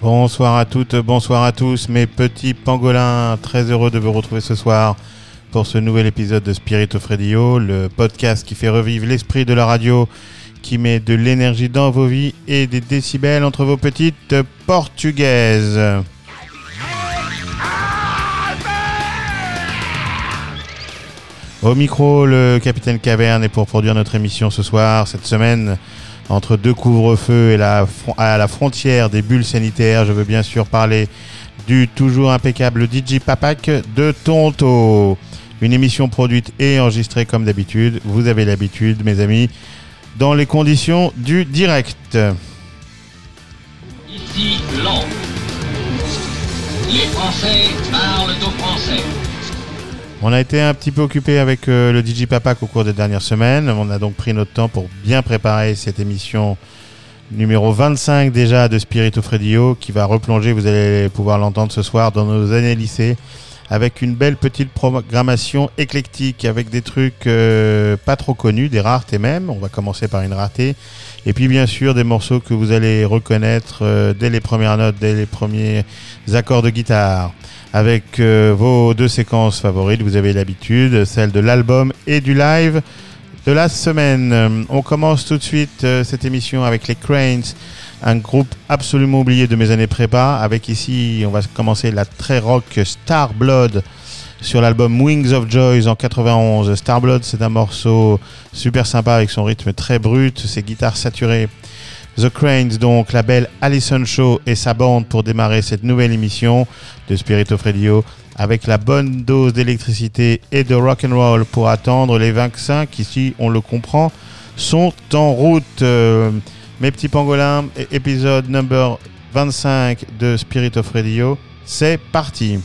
Bonsoir à toutes, bonsoir à tous, mes petits pangolins. Très heureux de vous retrouver ce soir pour ce nouvel épisode de Spirit of le podcast qui fait revivre l'esprit de la radio, qui met de l'énergie dans vos vies et des décibels entre vos petites portugaises. Au micro, le capitaine Caverne est pour produire notre émission ce soir, cette semaine, entre deux couvre-feux et à la frontière des bulles sanitaires. Je veux bien sûr parler du toujours impeccable DJ Papak de Tonto. Une émission produite et enregistrée comme d'habitude. Vous avez l'habitude, mes amis, dans les conditions du direct. Ici. Les Français parlent aux Français. On a été un petit peu occupé avec euh, le DJ Papak au cours des dernières semaines. On a donc pris notre temps pour bien préparer cette émission numéro 25 déjà de Spirit of Radio qui va replonger, vous allez pouvoir l'entendre ce soir, dans nos années lycée avec une belle petite programmation éclectique avec des trucs euh, pas trop connus, des raretés même. On va commencer par une rareté. Et puis bien sûr des morceaux que vous allez reconnaître euh, dès les premières notes, dès les premiers accords de guitare avec euh, vos deux séquences favorites. Vous avez l'habitude, celle de l'album et du live de la semaine. Euh, On commence tout de suite euh, cette émission avec les Cranes, un groupe absolument oublié de mes années prépa. Avec ici, on va commencer la très rock Star Blood sur l'album Wings of Joys en 91. Star Blood, c'est un morceau super sympa avec son rythme très brut, ses guitares saturées. The Cranes, donc la belle Alison Shaw et sa bande pour démarrer cette nouvelle émission de Spirit of Radio avec la bonne dose d'électricité et de rock and roll pour attendre les vaccins qui, si on le comprend, sont en route. Euh, mes petits pangolins, épisode number 25 de Spirit of Radio, c'est parti.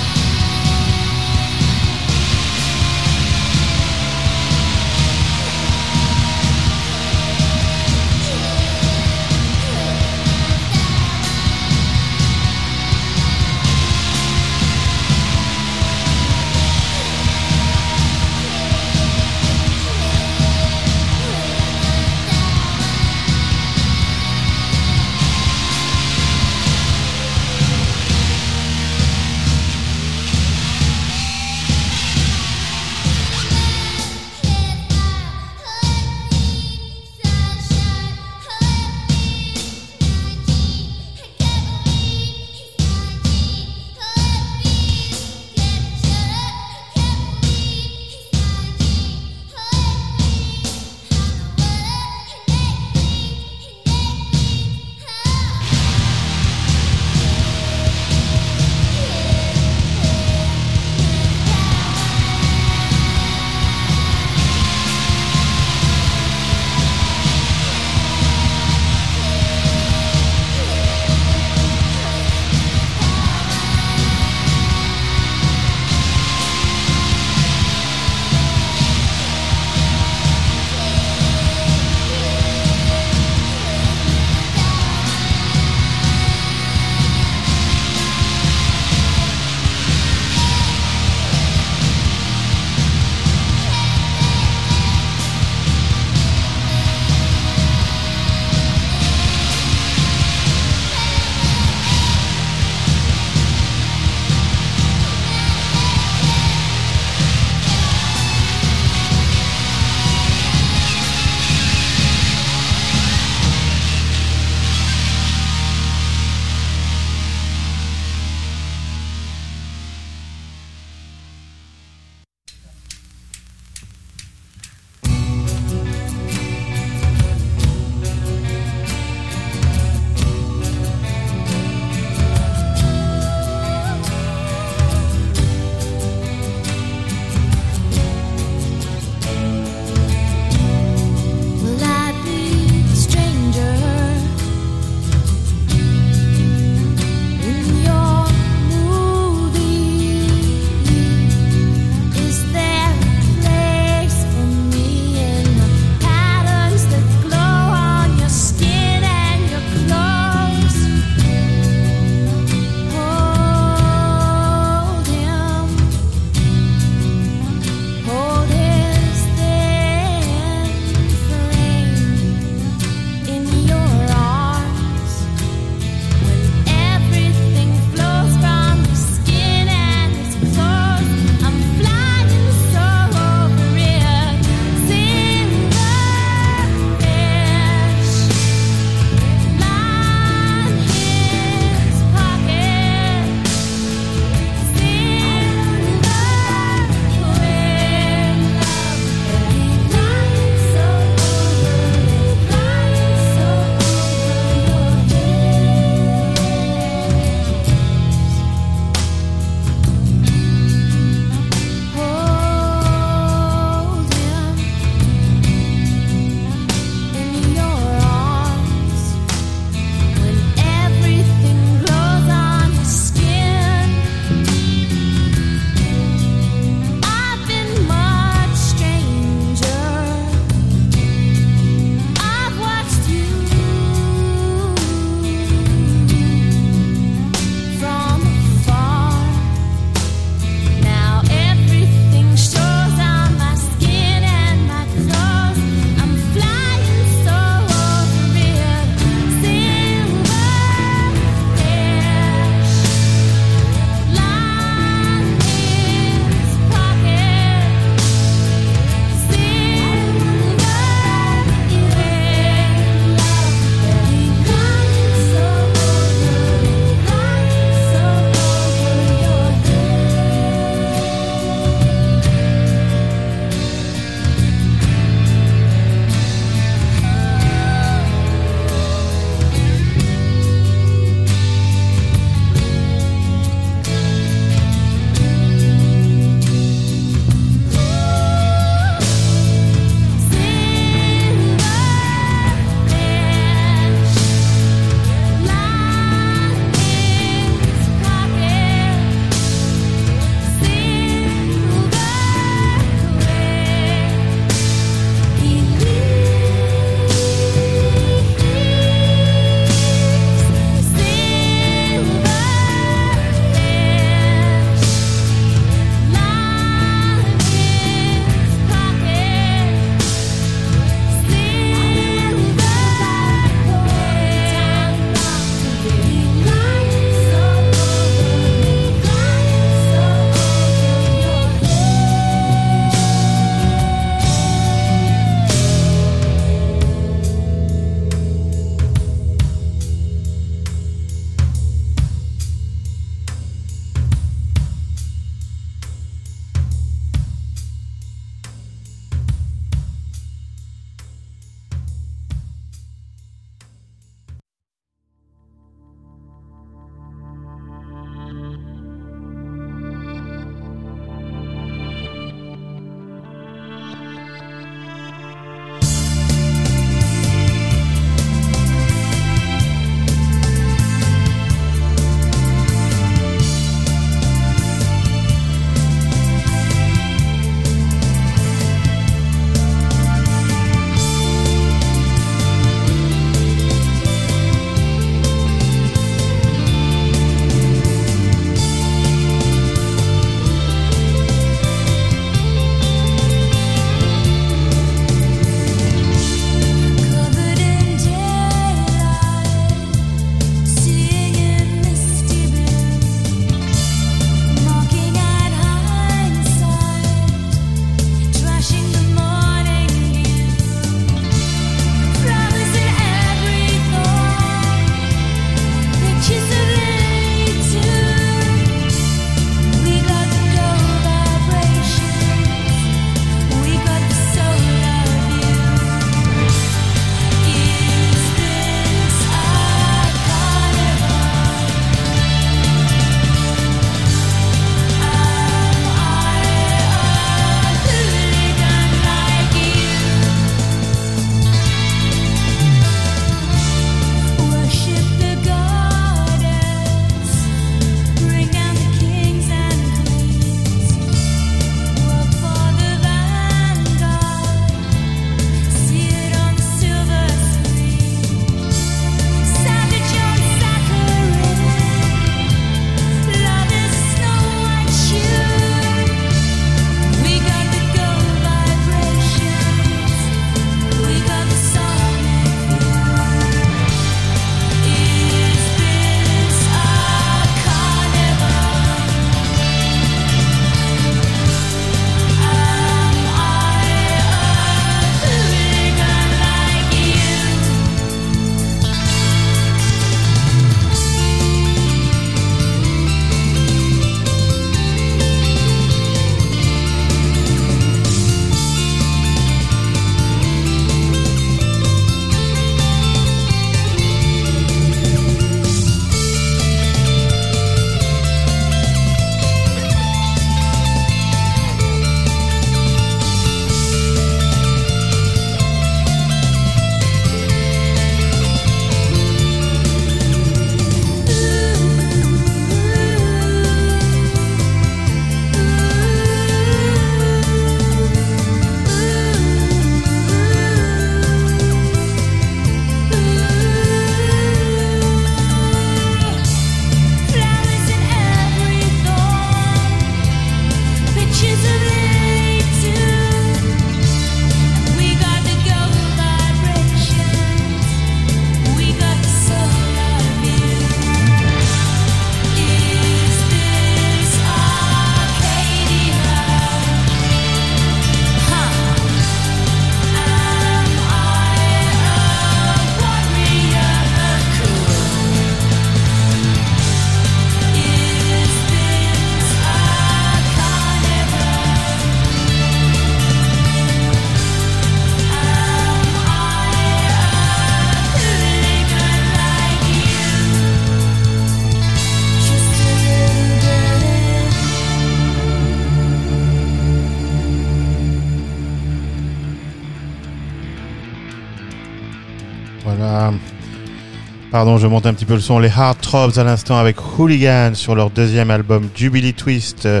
Pardon, je monte un petit peu le son. Les Hard Throbs à l'instant avec Hooligan sur leur deuxième album Jubilee Twist. euh,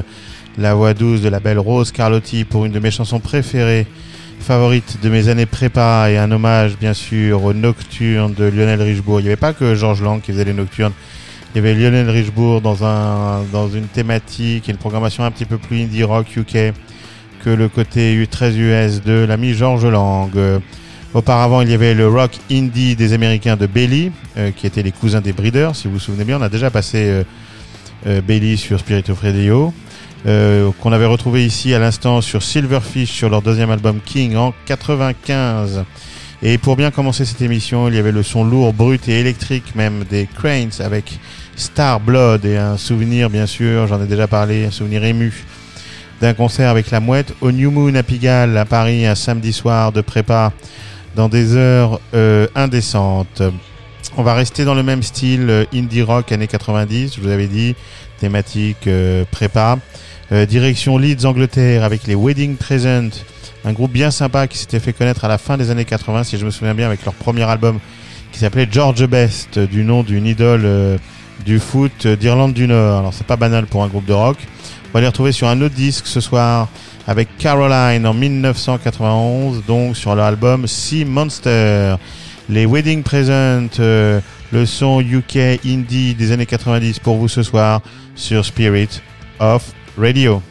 La voix douce de la belle Rose Carlotti pour une de mes chansons préférées, favorites de mes années prépa et un hommage bien sûr aux Nocturnes de Lionel Richebourg. Il n'y avait pas que Georges Lang qui faisait les Nocturnes. Il y avait Lionel Richebourg dans, un, une thématique et une programmation un petit peu plus indie rock UK que le côté U- très US de l'ami Georges Lang. Auparavant, il y avait le rock indie des Américains de Bailey, euh, qui étaient les cousins des Breeders. Si vous vous souvenez bien, on a déjà passé euh, euh, Bailey sur Spirit of Radio, euh, qu'on avait retrouvé ici à l'instant sur Silverfish sur leur deuxième album King en 95. Et pour bien commencer cette émission, il y avait le son lourd, brut et électrique même des Cranes avec Star Blood et un souvenir bien sûr, j'en ai déjà parlé, un souvenir ému d'un concert avec la mouette au New Moon à Pigalle à Paris un samedi soir de prépa dans des heures euh, indécentes. On va rester dans le même style euh, indie rock années 90, je vous avais dit, thématique euh, prépa. Euh, direction Leeds, Angleterre, avec les Wedding Present, un groupe bien sympa qui s'était fait connaître à la fin des années 80, si je me souviens bien, avec leur premier album qui s'appelait George Best, du nom d'une idole euh, du foot euh, d'Irlande du Nord. Alors c'est pas banal pour un groupe de rock. On va les retrouver sur un autre disque ce soir avec Caroline en 1991, donc sur leur album Sea Monster. Les Wedding Present, euh, le son UK indie des années 90 pour vous ce soir sur Spirit of Radio.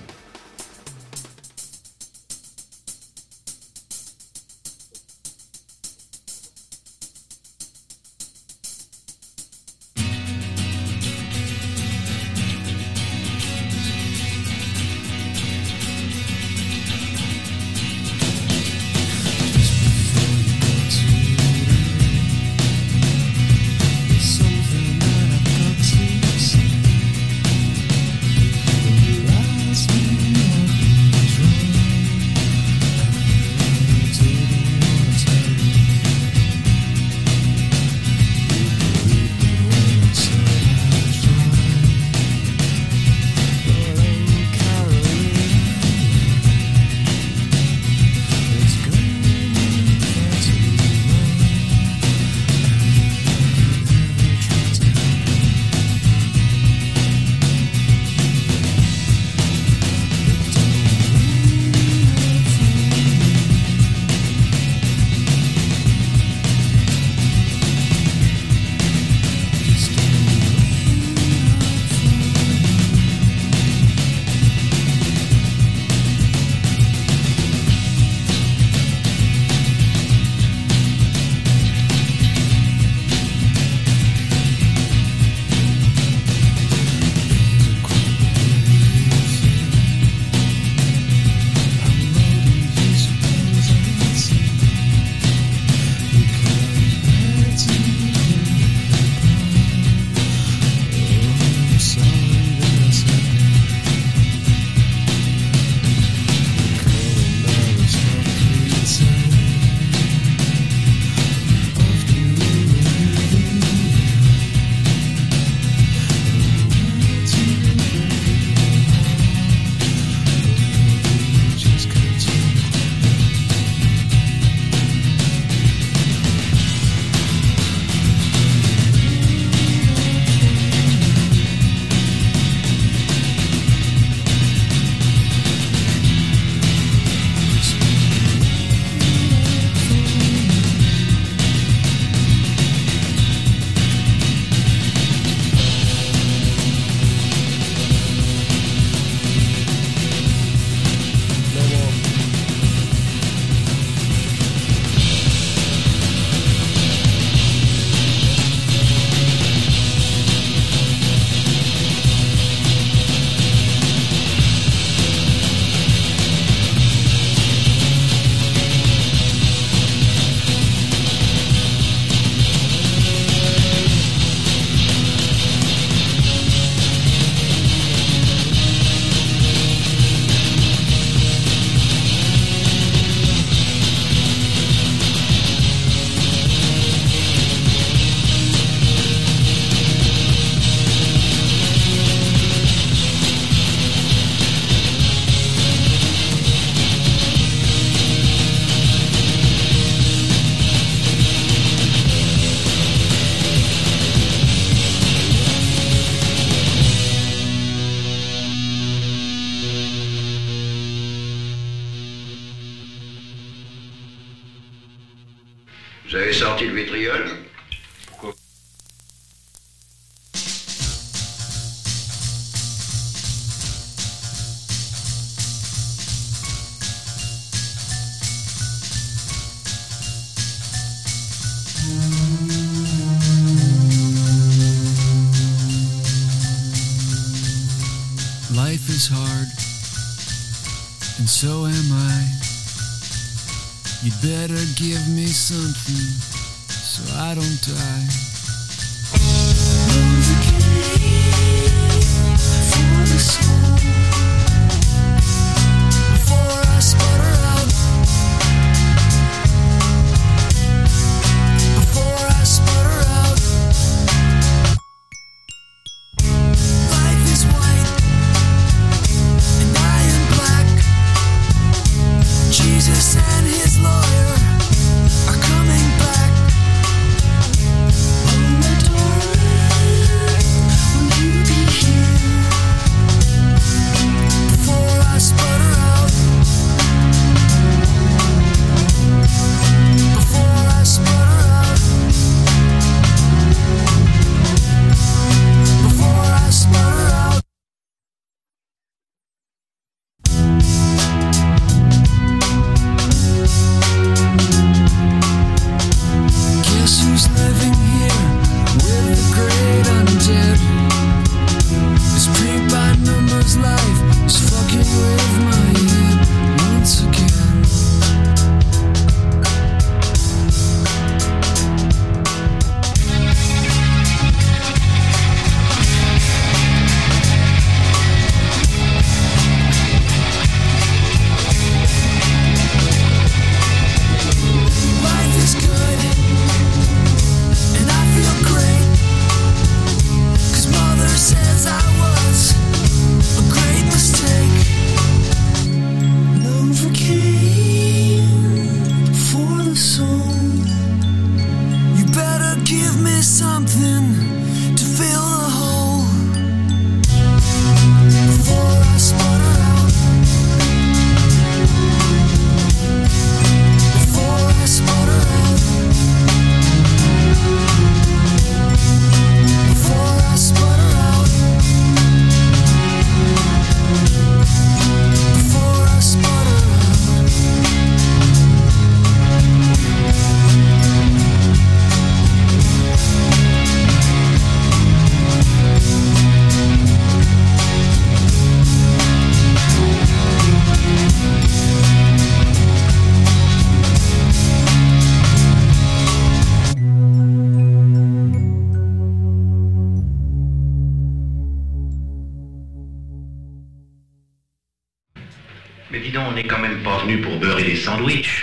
Pour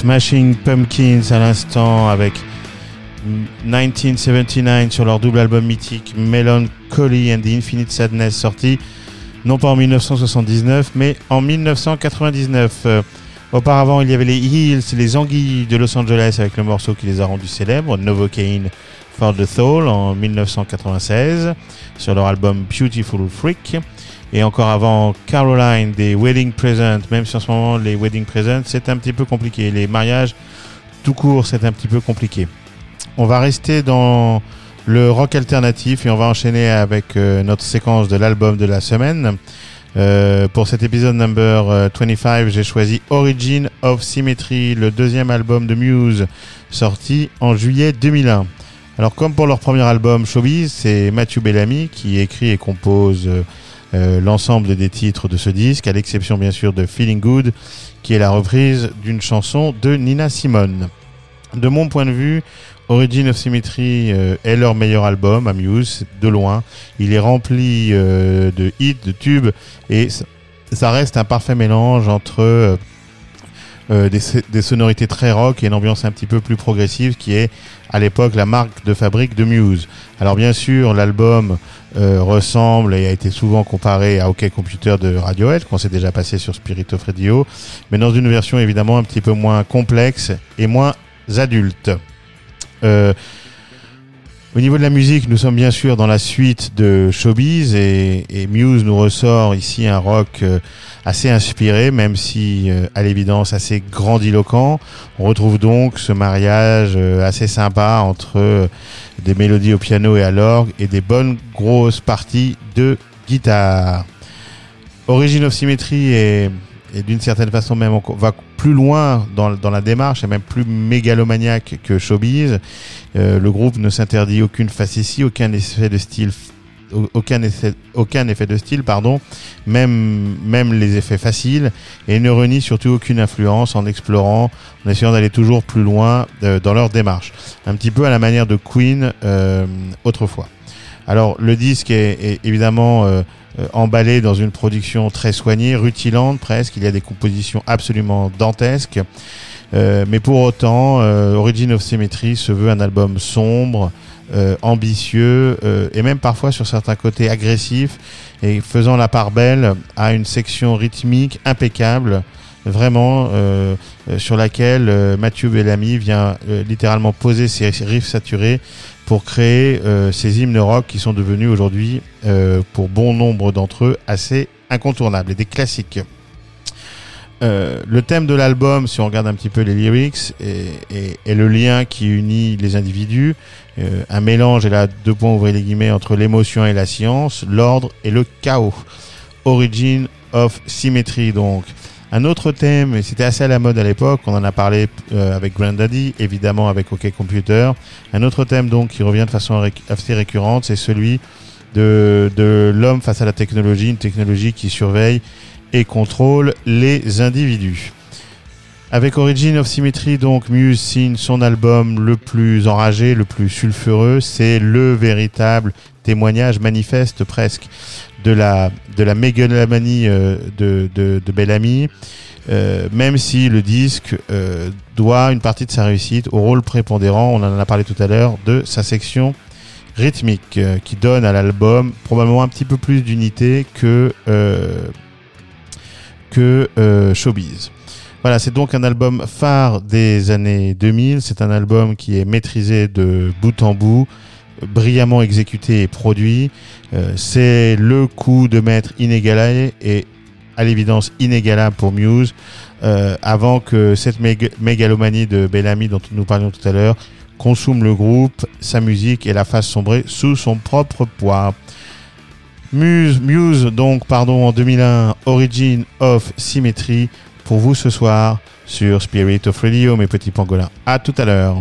Smashing Pumpkins à l'instant avec 1979 sur leur double album mythique Melancholy and the Infinite Sadness sorti non pas en 1979 mais en 1999. Euh, auparavant il y avait les Hills, les Anguilles de Los Angeles avec le morceau qui les a rendus célèbres, Novocaine for the Soul en 1996 sur leur album Beautiful Freak. Et encore avant Caroline des Wedding Present, même si en ce moment les Wedding Present c'est un petit peu compliqué. Les mariages tout court c'est un petit peu compliqué. On va rester dans le rock alternatif et on va enchaîner avec euh, notre séquence de l'album de la semaine. Euh, pour cet épisode number euh, 25, j'ai choisi Origin of Symmetry, le deuxième album de Muse, sorti en juillet 2001. Alors comme pour leur premier album Showbiz, c'est Matthew Bellamy qui écrit et compose euh, euh, l'ensemble des titres de ce disque, à l'exception bien sûr de Feeling Good, qui est la reprise d'une chanson de Nina Simone. De mon point de vue, Origin of Symmetry euh, est leur meilleur album à Muse, de loin. Il est rempli euh, de hits, de tubes, et ça- reste un parfait mélange entre des, des sonorités très rock et une ambiance un petit peu plus progressive qui est à l'époque la marque de fabrique de Muse. Alors bien sûr, l'album euh, ressemble et a été souvent comparé à OK Computer de Radiohead, qu'on s'est déjà passé sur Spirit of Radio, mais dans une version évidemment un petit peu moins complexe et moins adulte. Euh, au niveau de la musique, nous sommes bien sûr dans la suite de Showbiz et, et Muse nous ressort ici un rock euh, assez inspiré, même si à l'évidence assez grandiloquent. On retrouve donc ce mariage assez sympa entre des mélodies au piano et à l'orgue et des bonnes grosses parties de guitare. Origin of Symmetry est, d'une certaine façon même encore- va plus loin dans, dans la démarche et même plus mégalomaniaque que Showbiz. Euh, le groupe ne s'interdit aucune facétie, aucun effet de style aucun effet, aucun effet de style, pardon, même, même les effets faciles, et ne renie surtout aucune influence en explorant, en essayant d'aller toujours plus loin euh, dans leur démarche. Un petit peu à la manière de Queen euh, autrefois. Alors le disque est, est évidemment euh, euh, emballé dans une production très soignée, rutilante presque. Il y a des compositions absolument dantesques. Euh, mais pour autant, euh, Origin of Symmetry se veut un album sombre, euh, ambitieux euh, et même parfois sur certains côtés agressif et faisant la part belle à une section rythmique impeccable, vraiment euh, euh, sur laquelle euh, Mathieu Bellamy vient littéralement poser ses riffs saturés pour créer ces hymnes rock qui sont devenus aujourd'hui, pour bon nombre d'entre eux, assez incontournables et des classiques. Euh, le thème de l'album, si on regarde un petit peu les lyrics, est, le lien qui unit les individus, euh, un mélange, et là deux points ouvrez les guillemets, entre l'émotion et la science, l'ordre et le chaos. Origin of Symmetry donc. Un autre thème, et c'était assez à la mode à l'époque, on en a parlé euh, avec Grandaddy, évidemment avec OK Computer. Un autre thème donc qui revient de façon assez récurrente, c'est celui de l'homme face à la technologie, une technologie qui surveille et contrôle les individus. Avec Origin of Symmetry, donc, Muse signe son album le plus enragé, le plus sulfureux. C'est le véritable témoignage manifeste presque de la, de la mégalomanie euh, de, de, de Bellamy. Euh, même si le disque euh, doit une partie de sa réussite au rôle prépondérant, on en a parlé tout à l'heure, de sa section rythmique, qui donne à l'album probablement un petit peu plus d'unité que, que euh, Showbiz. Voilà, c'est donc un album phare des années 2000. C'est un album qui est maîtrisé de bout en bout, brillamment exécuté et produit. Euh, c'est le coup de maître inégalé et à l'évidence inégalable pour Muse. euh, avant que cette méga- mégalomanie de Bellamy dont nous parlions tout à l'heure consume le groupe, sa musique et la fasse sombrer sous son propre poids. Muse, Muse donc, pardon, en 2001, Origin of Symmetry, pour vous ce soir sur Spirit of Radio, mes petits pangolins. À tout à l'heure.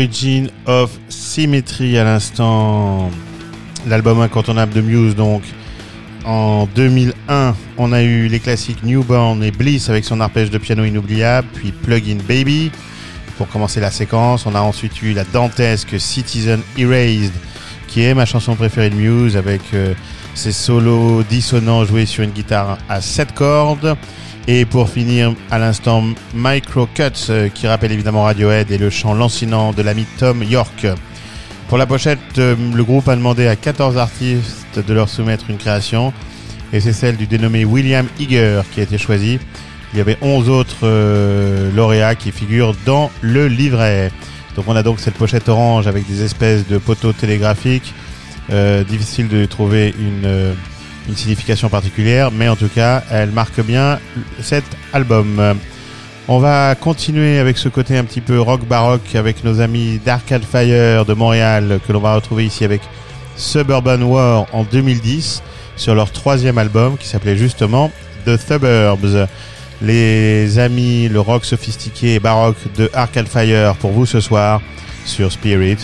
Origin of Symmetry à l'instant. L'album incontournable de Muse, donc. En 2001, on a eu les classiques Newborn et Bliss avec son arpège de piano inoubliable, puis Plug-in Baby pour commencer la séquence. On a ensuite eu la dantesque Citizen Erased, qui est ma chanson préférée de Muse, avec euh, ses solos dissonants joués sur une guitare à 7 cordes. Et pour finir, à l'instant, Micro Cuts, euh, qui rappelle évidemment Radiohead et le chant lancinant de l'ami Tom York. Pour la pochette, euh, le groupe a demandé à 14 artistes de leur soumettre une création, et c'est celle du dénommé William Eager qui a été choisie. Il y avait 11 autres euh, lauréats qui figurent dans le livret. Donc on a donc cette pochette orange avec des espèces de poteaux télégraphiques. Difficile de trouver une, une signification particulière, mais en tout cas, elle marque bien cet album. On va continuer avec ce côté un petit peu rock baroque avec nos amis d'Arcade Fire de Montréal que l'on va retrouver ici avec Suburban War en 2010 sur leur troisième album qui s'appelait justement The Suburbs. Les amis, le rock sophistiqué et baroque de Arcade Fire pour vous ce soir sur Spirit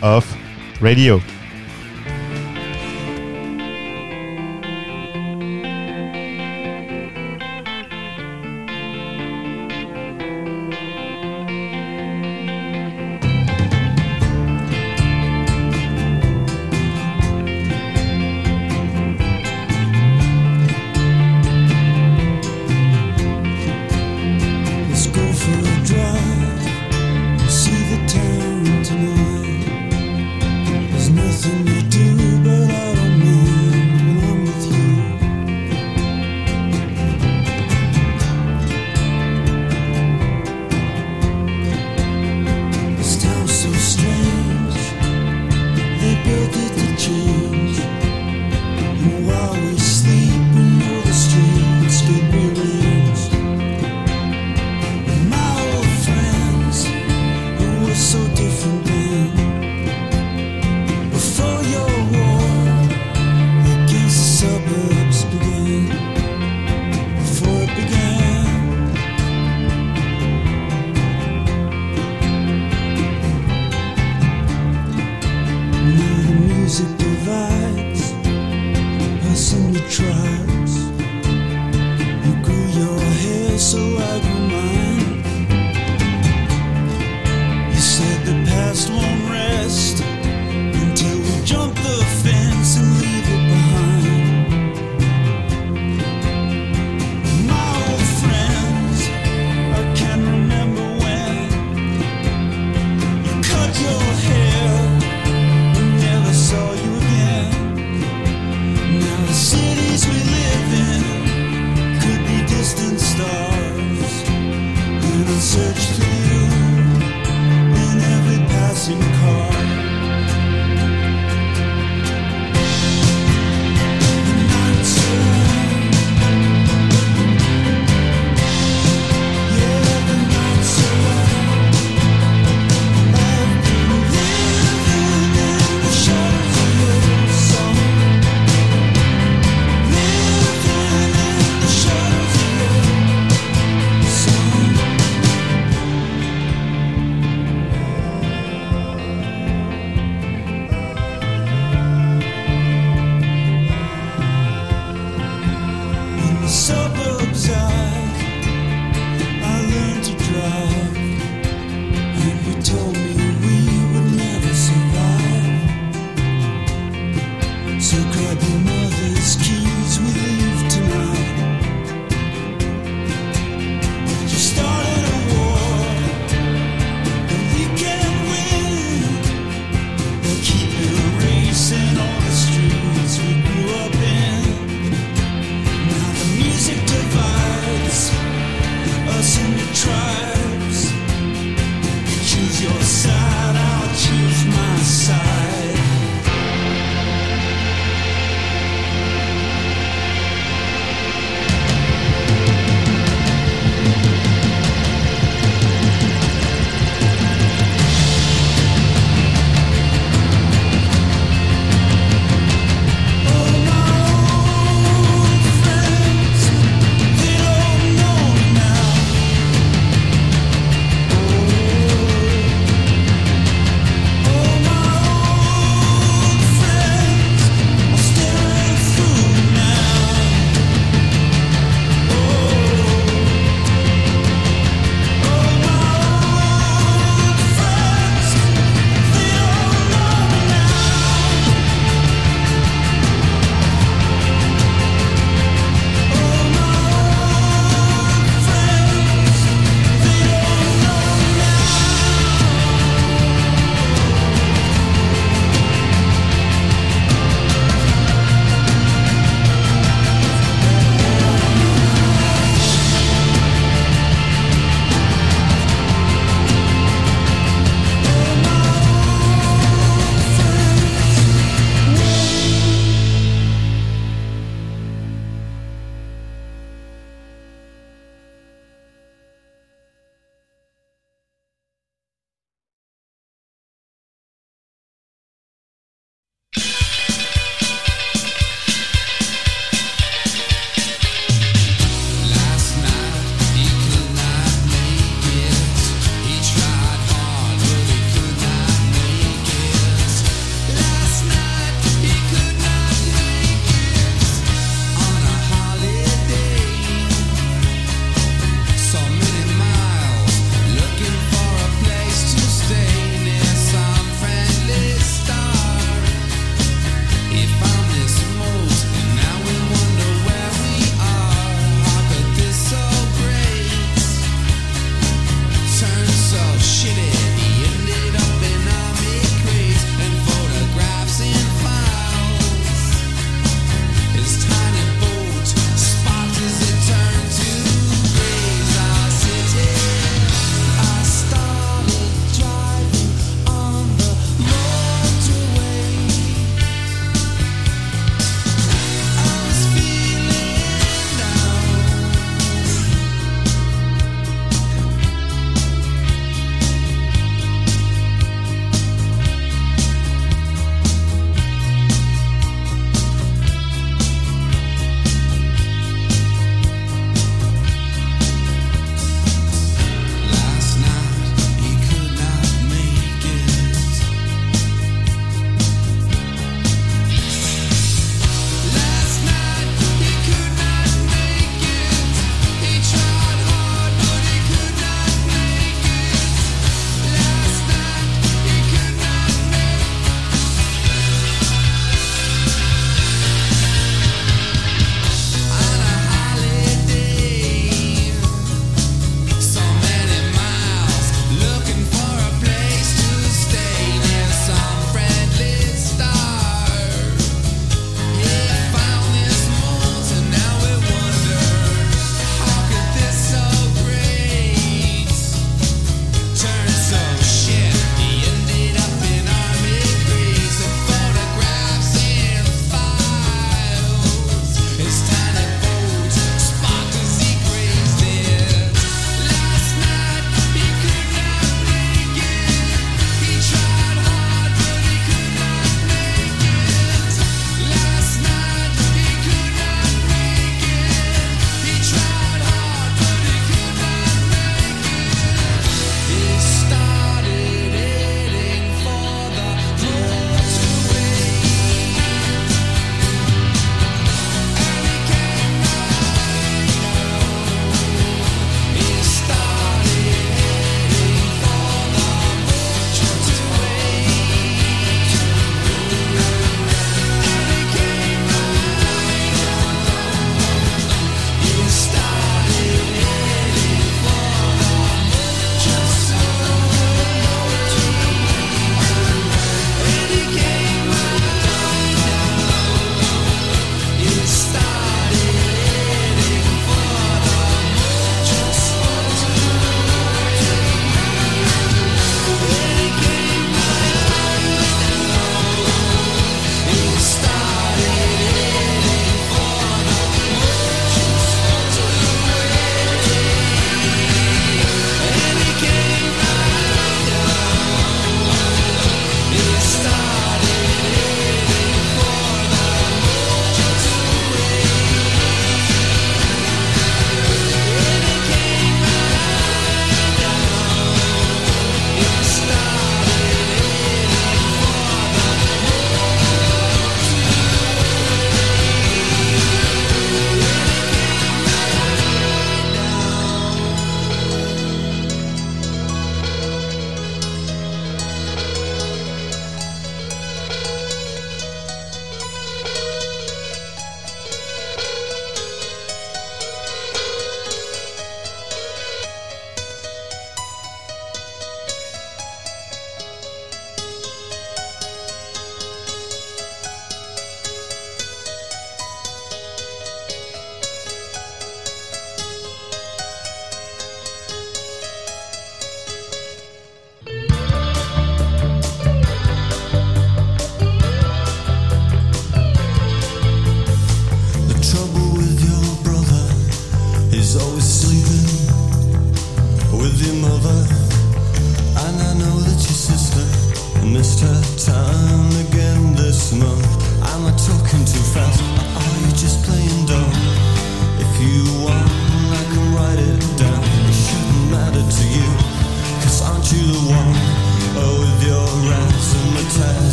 of Radio. music divides us into tribes. You grew your hair so I grew. racing car.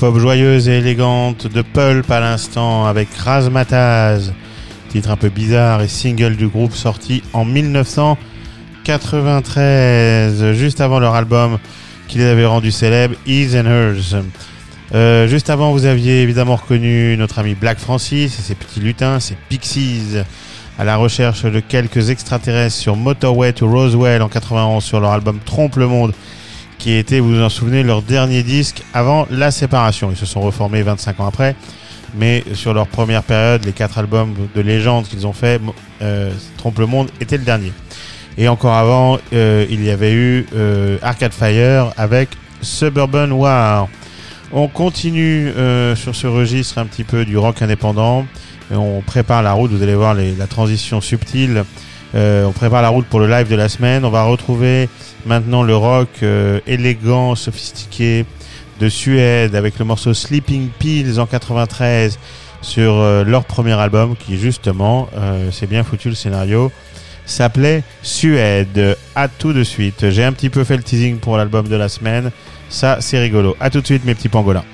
Pop joyeuse et élégante de Pulp à l'instant avec Razmataz, titre un peu bizarre et single du groupe sorti en 1993, juste avant leur album qui les avait rendus célèbres, His and Hers. Euh, juste avant, vous aviez évidemment reconnu notre ami Black Francis et ses petits lutins, ses Pixies, à la recherche de quelques extraterrestres sur Motorway to Roswell en 91 sur leur album Trompe le Monde qui était, vous vous en souvenez, leur dernier disque avant la séparation. Ils se sont reformés 25 ans après, mais sur leur première période, les quatre albums de légende qu'ils ont fait, euh, Trompe le Monde était le dernier. Et encore avant, euh, il y avait eu euh, Arcade Fire avec Suburban War. On continue euh, sur ce registre un petit peu du rock indépendant. Et on prépare la route, vous allez voir les- la transition subtile. Euh, on prépare la route pour le live de la semaine. On va retrouver maintenant le rock euh, élégant, sophistiqué de Suède avec le morceau Sleeping Pills en 93 sur euh, leur premier album qui justement, c'est bien foutu le scénario, s'appelait Suède. À tout de suite. J'ai un petit peu fait le teasing pour l'album de la semaine. Ça, c'est rigolo. À tout de suite, mes petits pangolins.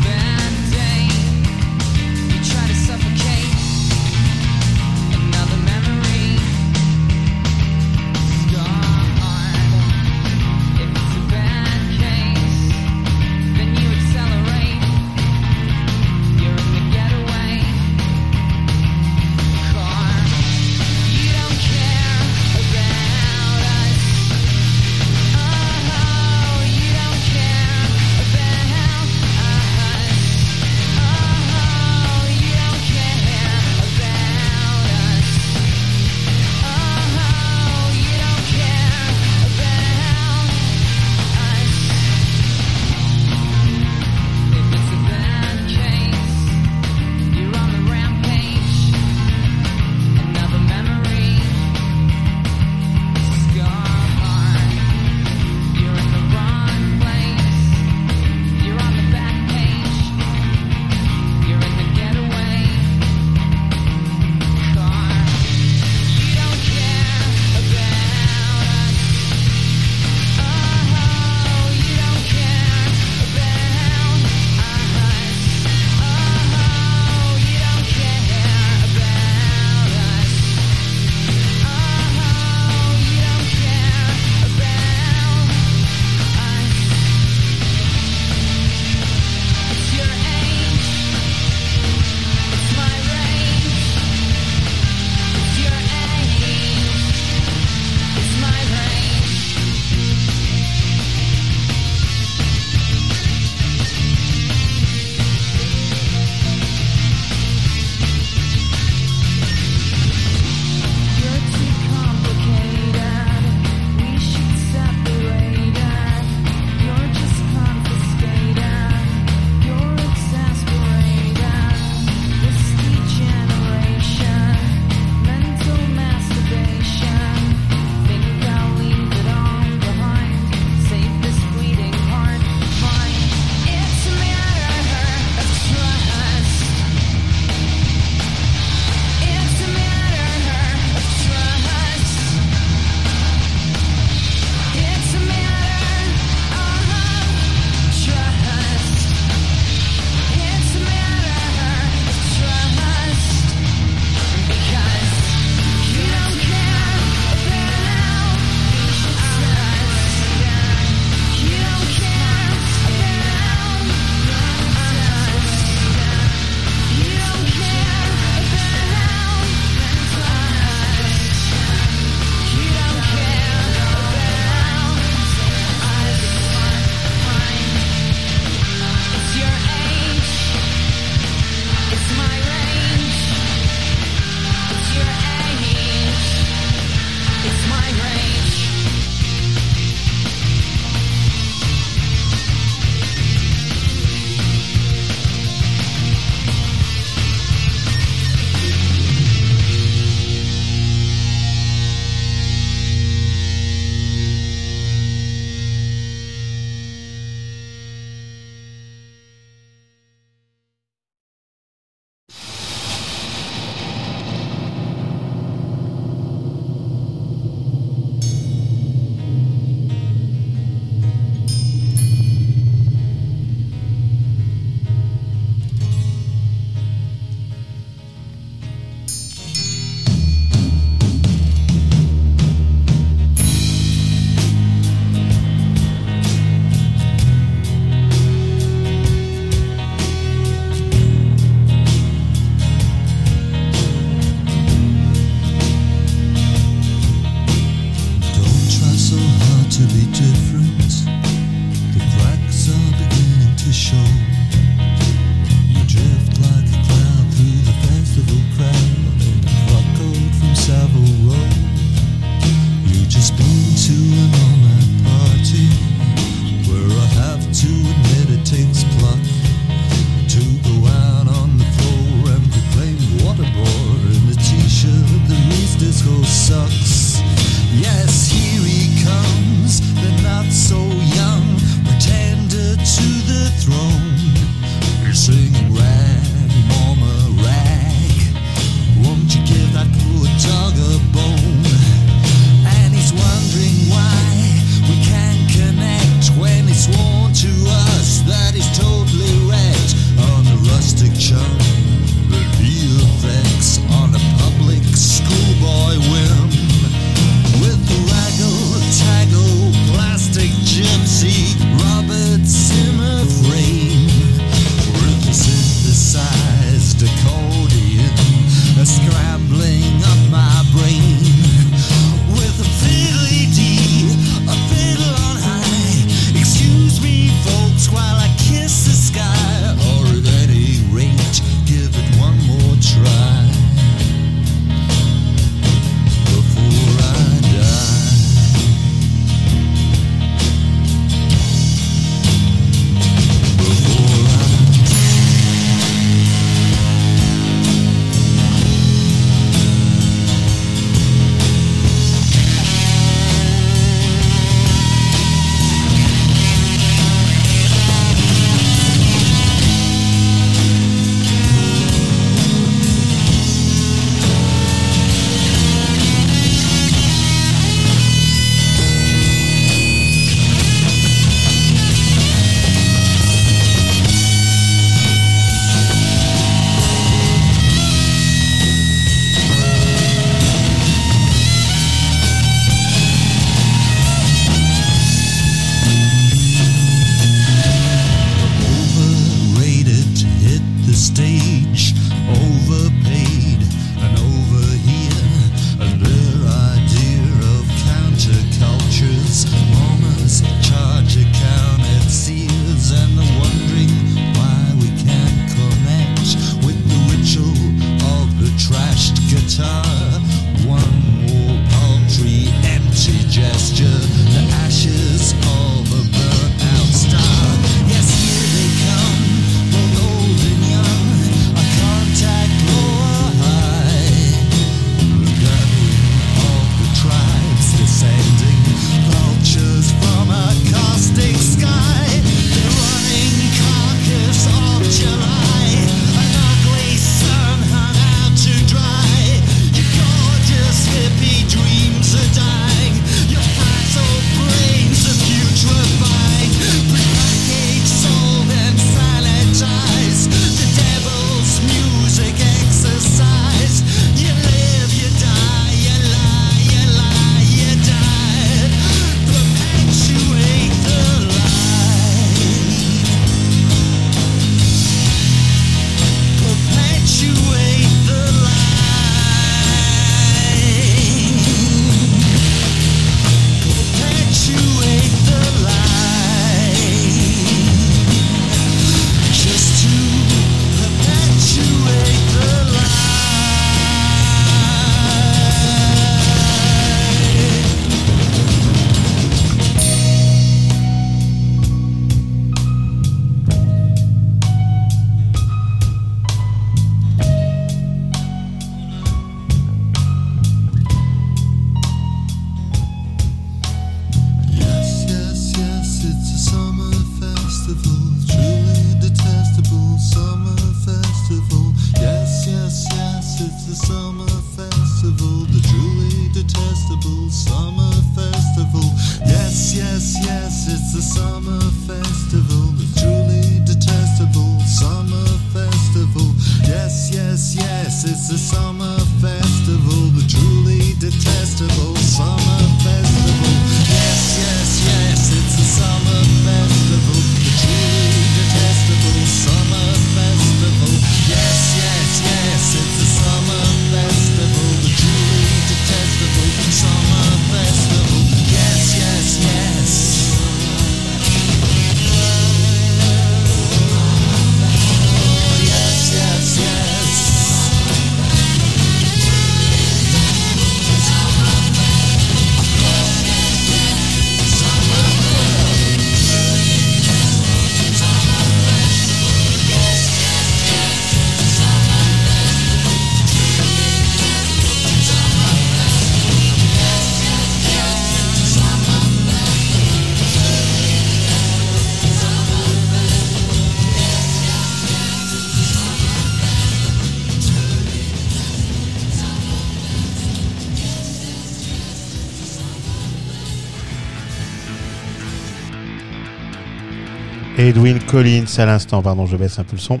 Edwin Collins à l'instant, pardon, je baisse un peu le son.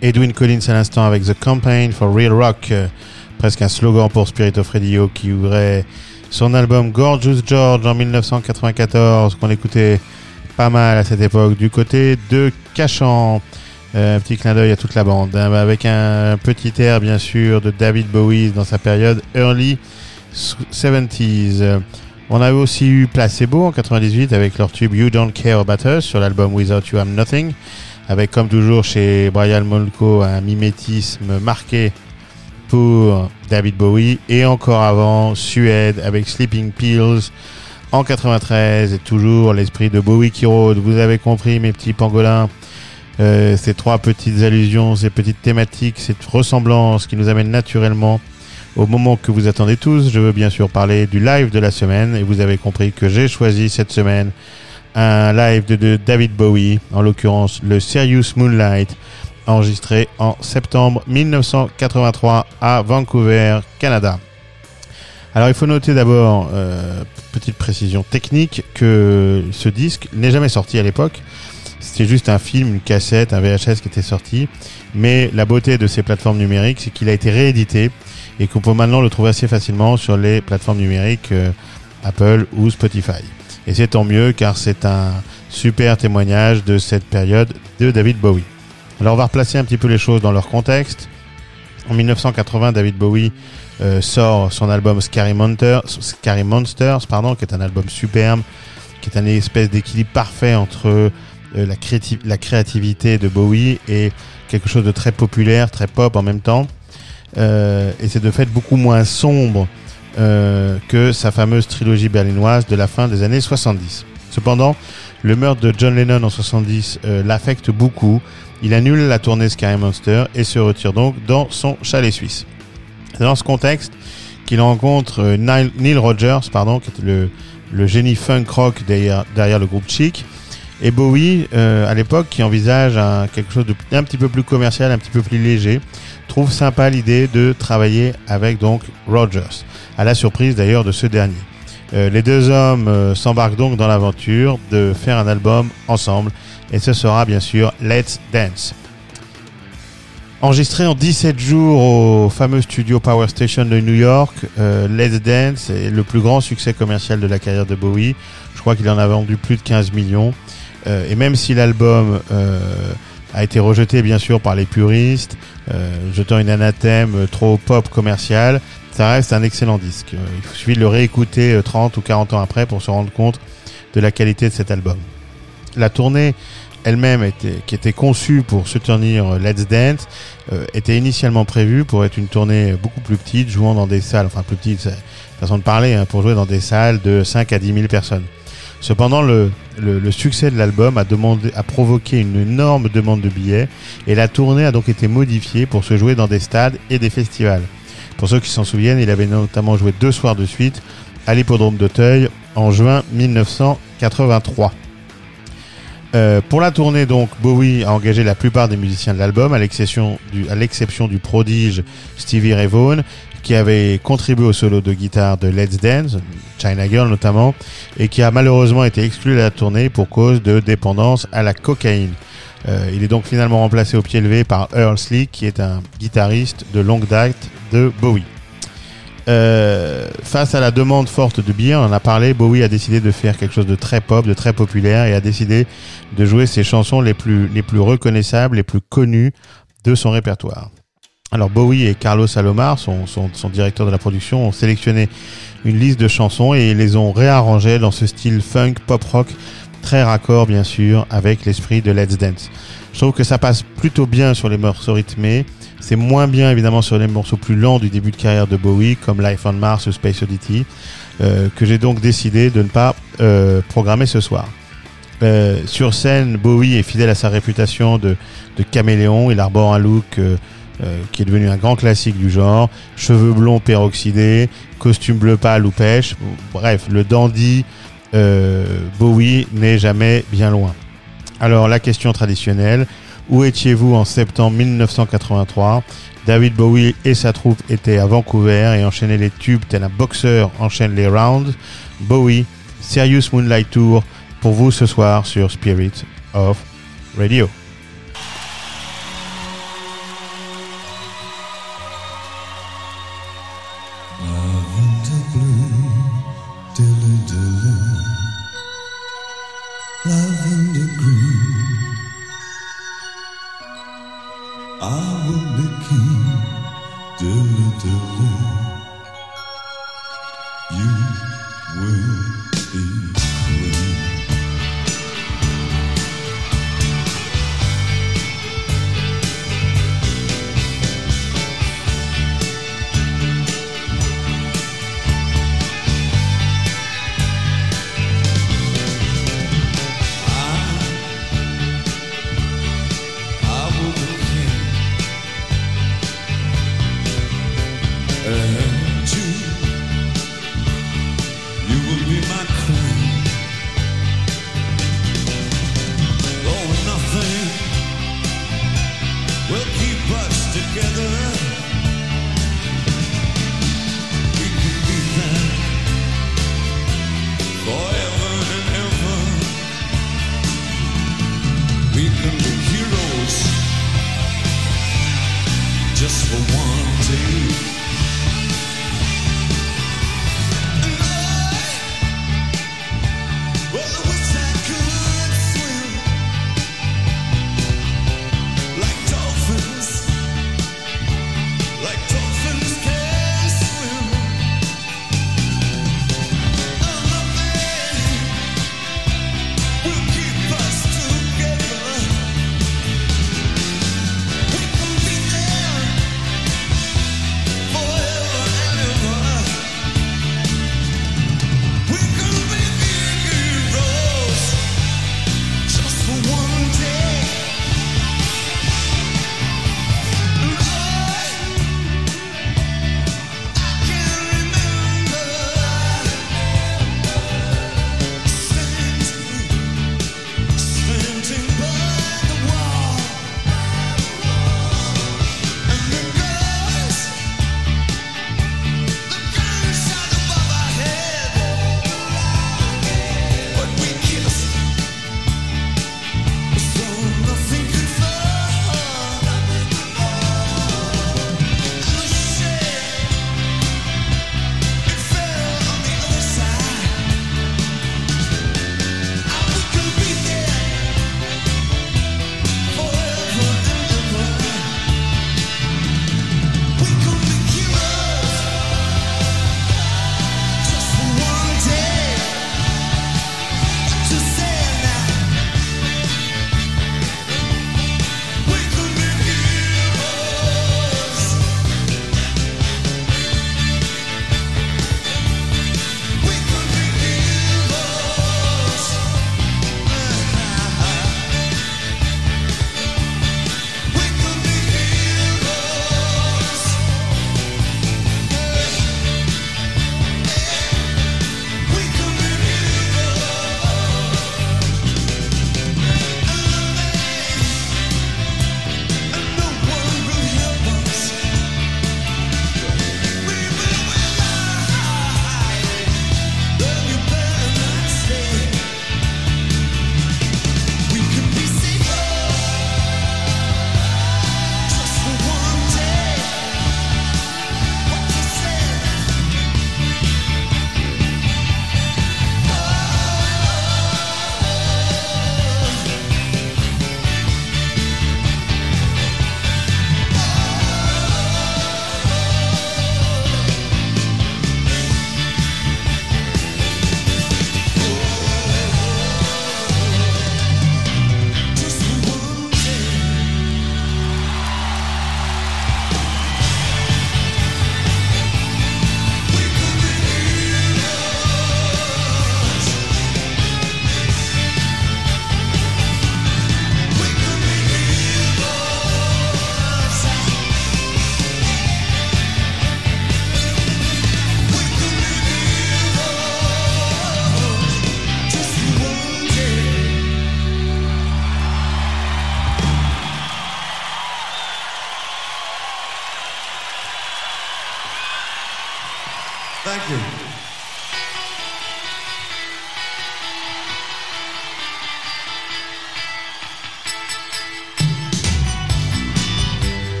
Edwin Collins à l'instant avec The Campaign for Real Rock, presque un slogan pour Spirit of Radio qui ouvrait son album Gorgeous George en 1994, qu'on écoutait pas mal à cette époque, du côté de Cachan. Euh, un petit clin d'œil à toute la bande, hein, avec un petit air bien sûr de David Bowie dans sa période early 70s. On avait aussi eu Placebo en 98 avec leur tube You Don't Care About Us sur l'album Without You I'm Nothing, avec comme toujours chez Brian Molko un mimétisme marqué pour David Bowie et encore avant Suède avec Sleeping Pills en 93 et toujours l'esprit de Bowie qui rôde. Vous avez compris mes petits pangolins. Euh, ces trois petites allusions, ces petites thématiques, cette ressemblance qui nous amène naturellement au moment que vous attendez tous. Je veux bien sûr parler du live de la semaine et vous avez compris que j'ai choisi cette semaine un live de, David Bowie, en l'occurrence le Serious Moonlight, enregistré en septembre 1983 à Vancouver, Canada. Alors il faut noter d'abord, euh, petite précision technique, que ce disque n'est jamais sorti à l'époque. C'était juste un film, une cassette, un VHS qui était sorti. Mais la beauté de ces plateformes numériques, c'est qu'il a été réédité et qu'on peut maintenant le trouver assez facilement sur les plateformes numériques euh, Apple ou Spotify. Et c'est tant mieux car c'est un super témoignage de cette période de David Bowie. Alors on va replacer un petit peu les choses dans leur contexte. En 1980, David Bowie euh, sort son album Scary, Scary Monsters, pardon, qui est un album superbe, qui est une espèce d'équilibre parfait entre euh, la créativité de Bowie et quelque chose de très populaire, très pop en même temps. Euh, et c'est de fait beaucoup moins sombre euh, que sa fameuse trilogie berlinoise de la fin des années 70. Cependant, le meurtre de John Lennon en 70 euh, l'affecte beaucoup. Il annule la tournée Scary Monster et se retire donc dans son chalet suisse. Dans ce contexte qu'il rencontre Neil Rogers, pardon, qui est le, génie funk rock derrière, le groupe Chic, et Bowie, à l'époque, qui envisage quelque chose de un petit peu plus commercial, un petit peu plus léger, trouve sympa l'idée de travailler avec donc Rogers, à la surprise d'ailleurs de ce dernier. Euh, les deux hommes euh, s'embarquent donc dans l'aventure de faire un album ensemble, et ce sera bien sûr Let's Dance. Enregistré en 17 jours au fameux studio Power Station de New York, euh, Let's Dance est le plus grand succès commercial de la carrière de Bowie. Je crois qu'il en a vendu plus de 15 millions. Et même si l'album a été rejeté bien sûr par les puristes, euh, jetant une anathème euh, trop pop commercial, ça reste un excellent disque. Euh, il suffit de le réécouter euh, 30 ou 40 ans après pour se rendre compte de la qualité de cet album. La tournée elle-même était, qui était conçue pour soutenir Let's Dance était initialement prévue pour être une tournée beaucoup plus petite, jouant dans des salles, enfin plus petite, façon de parler, hein, pour jouer dans des salles de 5 à 10 000 personnes. Cependant, le, succès de l'album a provoqué une énorme demande de billets et la tournée a donc été modifiée pour se jouer dans des stades et des festivals. Pour ceux qui s'en souviennent, il avait notamment joué deux soirs de suite à l'hippodrome d'Auteuil en juin 1983. Euh, pour la tournée, donc, Bowie a engagé la plupart des musiciens de l'album, à l'exception du, à l'exception du prodige Stevie Ray Vaughan, qui avait contribué au solo de guitare de Let's Dance, China Girl notamment, et qui a malheureusement été exclu de la tournée pour cause de dépendance à la cocaïne. Euh, il est donc finalement remplacé au pied levé par Earl Slick, qui est un guitariste de longue date de Bowie. Euh, face à la demande forte de bière, on en a parlé, Bowie a décidé de faire quelque chose de très pop, de très populaire, et a décidé de jouer ses chansons les plus, les plus reconnaissables, les plus connues de son répertoire. Alors Bowie et Carlos Salomar, son, son, son directeur de la production, ont sélectionné une liste de chansons et les ont réarrangées dans ce style funk, pop rock, très raccord bien sûr, avec l'esprit de Let's Dance. Je trouve que ça passe plutôt bien sur les morceaux rythmés, c'est moins bien évidemment sur les morceaux plus lents du début de carrière de Bowie, comme Life on Mars ou Space Oddity, euh, que j'ai donc décidé de ne pas euh, programmer ce soir. Euh, sur scène, Bowie est fidèle à sa réputation de, de caméléon. Il arbore un look euh, qui est devenu un grand classique du genre. Cheveux blonds peroxydés, costume bleu pâle ou pêche. Bref, le dandy euh, Bowie n'est jamais bien loin. Alors la question traditionnelle, où étiez-vous en septembre 1983 David Bowie et sa troupe étaient à Vancouver et enchaînaient les tubes tel un boxeur enchaîne les rounds. Bowie, Serious Moonlight Tour pour vous ce soir sur Spirit of Radio.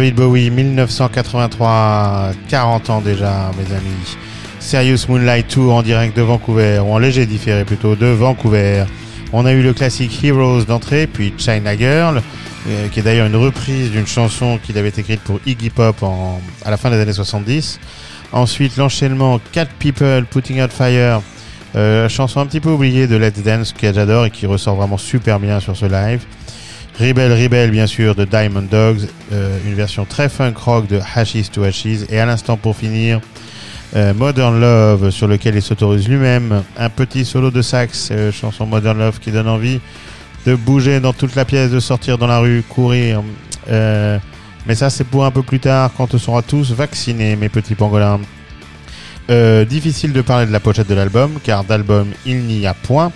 David Bowie, 1983, 40 ans déjà, mes amis. Serious Moonlight Tour en direct de Vancouver, ou en léger différé plutôt, de Vancouver. On a eu le classique Heroes d'entrée, puis China Girl, euh, qui est d'ailleurs une reprise d'une chanson qu'il avait écrite pour Iggy Pop à la fin des années 70. Ensuite, l'enchaînement Cat People Putting Out Fire, euh, chanson un petit peu oubliée de Let's Dance que j'adore et qui ressort vraiment super bien sur ce live. Rebel Rebel, bien sûr, de Diamond Dogs, euh, une version très funk rock de Hashies to Hashies. Et à l'instant, pour finir, euh, Modern Love, sur lequel il s'autorise lui-même un petit solo de sax, euh, chanson Modern Love qui donne envie de bouger dans toute la pièce, de sortir dans la rue, courir. Mais ça, c'est pour un peu plus tard, quand on sera tous vaccinés, mes petits pangolins. Difficile de parler de la pochette de l'album, car d'album, il n'y a point.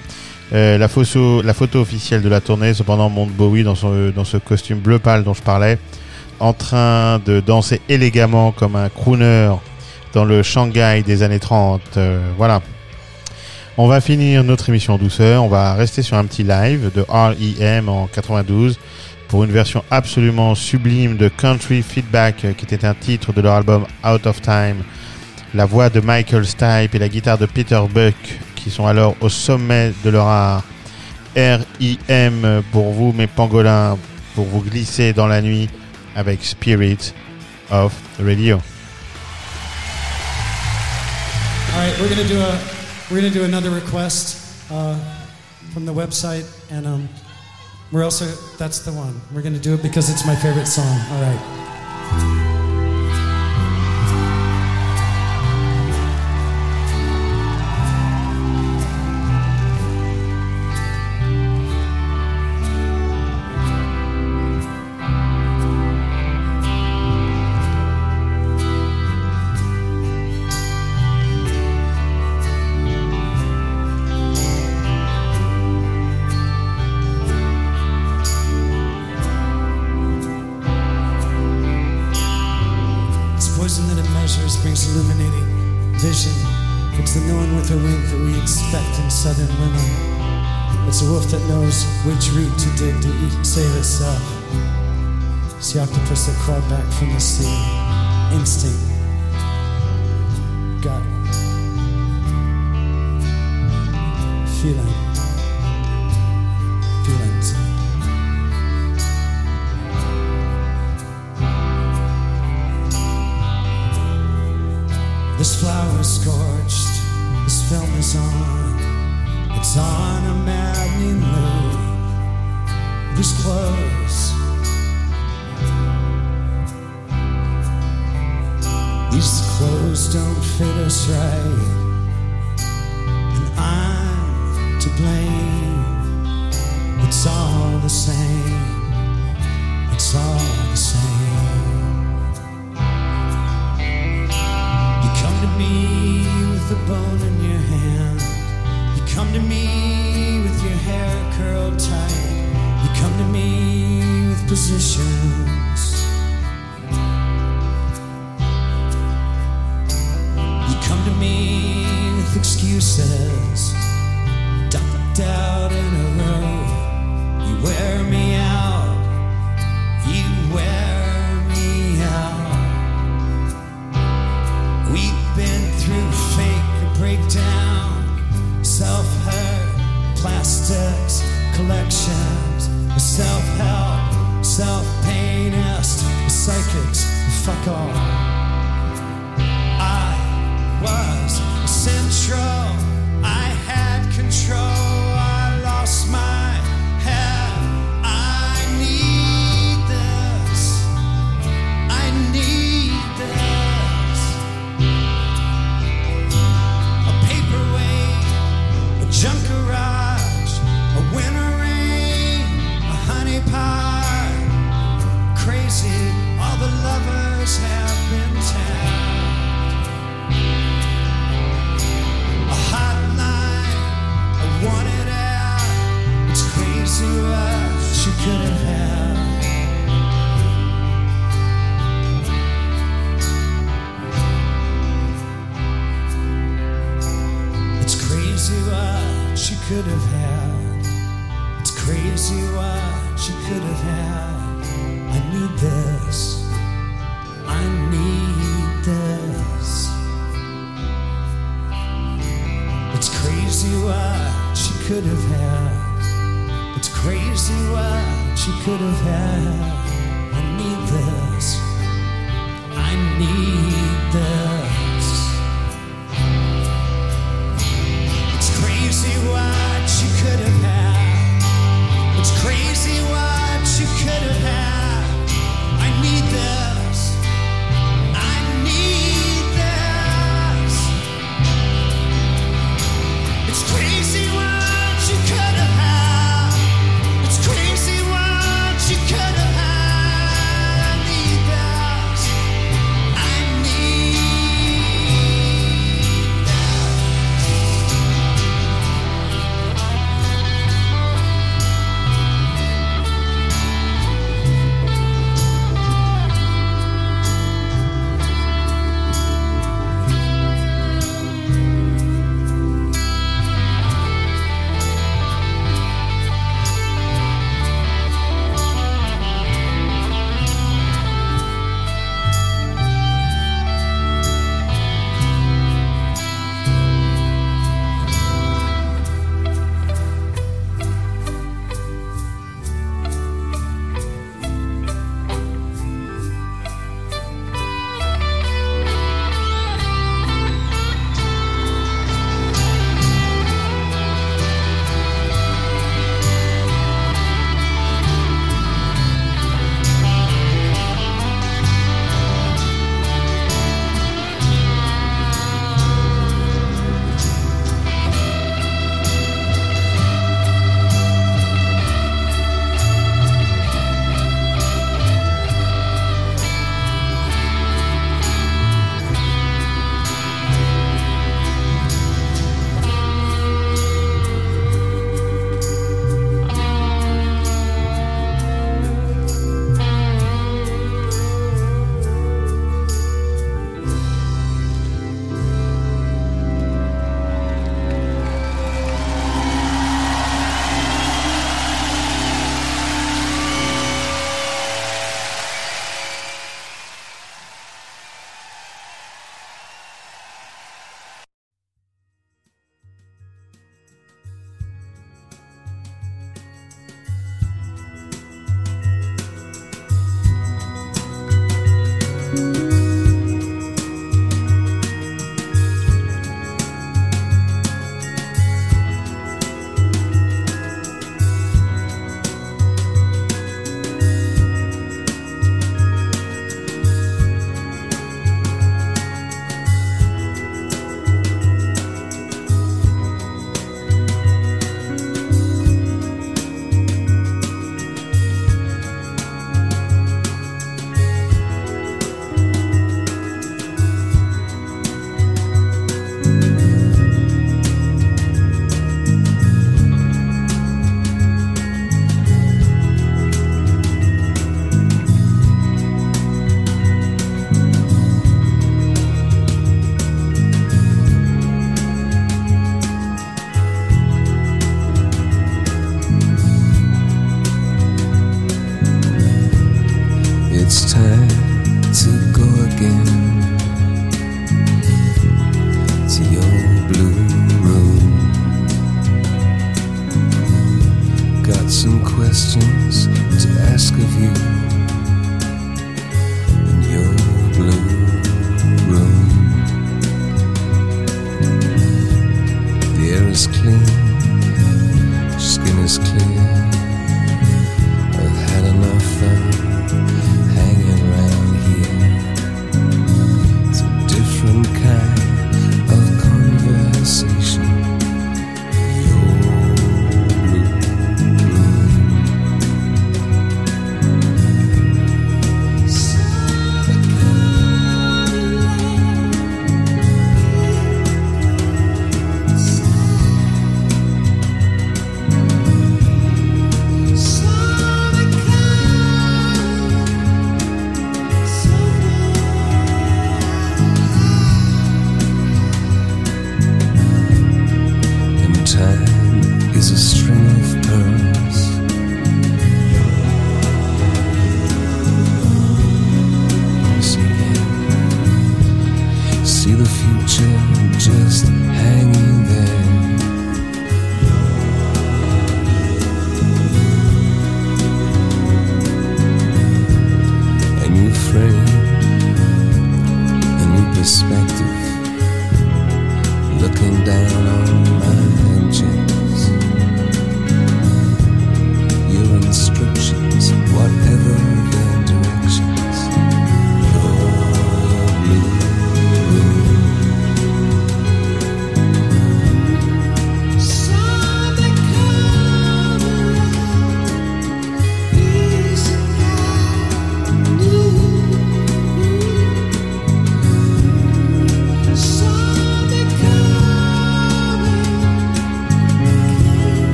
Euh, la, photo, officielle de la tournée, cependant, montre Bowie dans, son, dans ce costume bleu pâle dont je parlais, en train de danser élégamment comme un crooner dans le Shanghai des années 30. Euh, voilà. On va finir notre émission en douceur. On va rester sur un petit live de R.E.M. en 92 pour une version absolument sublime de Country Feedback, euh, qui était un titre de leur album Out of Time. La voix de Michael Stipe et la guitare de Peter Buck, qui sont alors au sommet de leur art. R.I.M. pour vous, mes pangolins, pour vous glisser dans la nuit avec Spirit of Radio. All right, we're gonna do a we're gonna do another request uh, from the website, and um, we're also that's the one we're gonna do it because it's my favorite song. All right. Southern women. It's a wolf that knows which root to dig to eat, save itself. It's the octopus that crawled back from the sea. Instinct. Got it. Feeling.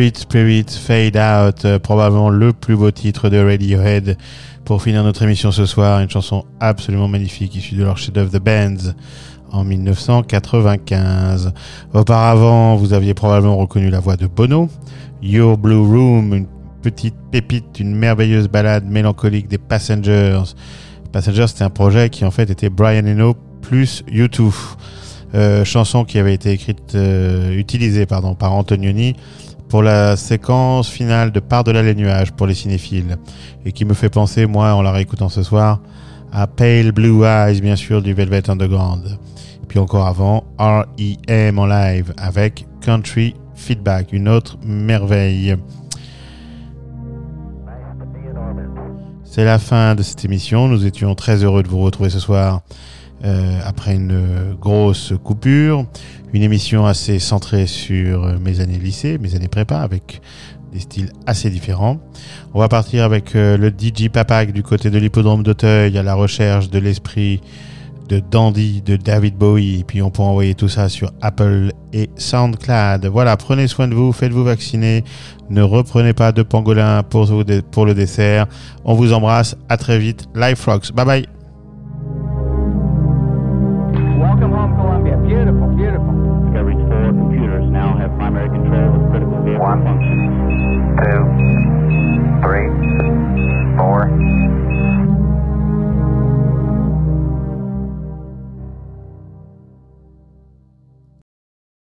Street Spirit Fade Out, euh, probablement le plus beau titre de Radiohead pour finir notre émission ce soir. Une chanson absolument magnifique issue de leur chef-d'œuvre The Bands en 1995. Auparavant, vous aviez probablement reconnu la voix de Bono. Your Blue Room, une petite pépite, une merveilleuse balade mélancolique des Passengers. Passengers, c'était un projet qui en fait était Brian Eno plus U2. Euh, chanson qui avait été écrite, euh, utilisée pardon, par Antonioni pour la séquence finale de Par-delà les nuages pour les cinéphiles et qui me fait penser, moi, en la réécoutant ce soir, à Pale Blue Eyes, bien sûr, du Velvet Underground. Puis encore avant, R.E.M. en live avec Country Feedback, une autre merveille. C'est la fin de cette émission. Nous étions très heureux de vous retrouver ce soir euh, après une grosse coupure. Une émission assez centrée sur mes années lycée, mes années prépa, avec des styles assez différents. On va partir avec euh, le DJ Papak du côté de l'hippodrome d'Auteuil à la recherche de l'esprit de Dandy de David Bowie. Puis on peut envoyer tout ça sur Apple et SoundCloud. Voilà, prenez soin de vous, faites-vous vacciner. Ne reprenez pas de pangolin pour le dessert. On vous embrasse. À très vite. Life Rocks. Bye bye.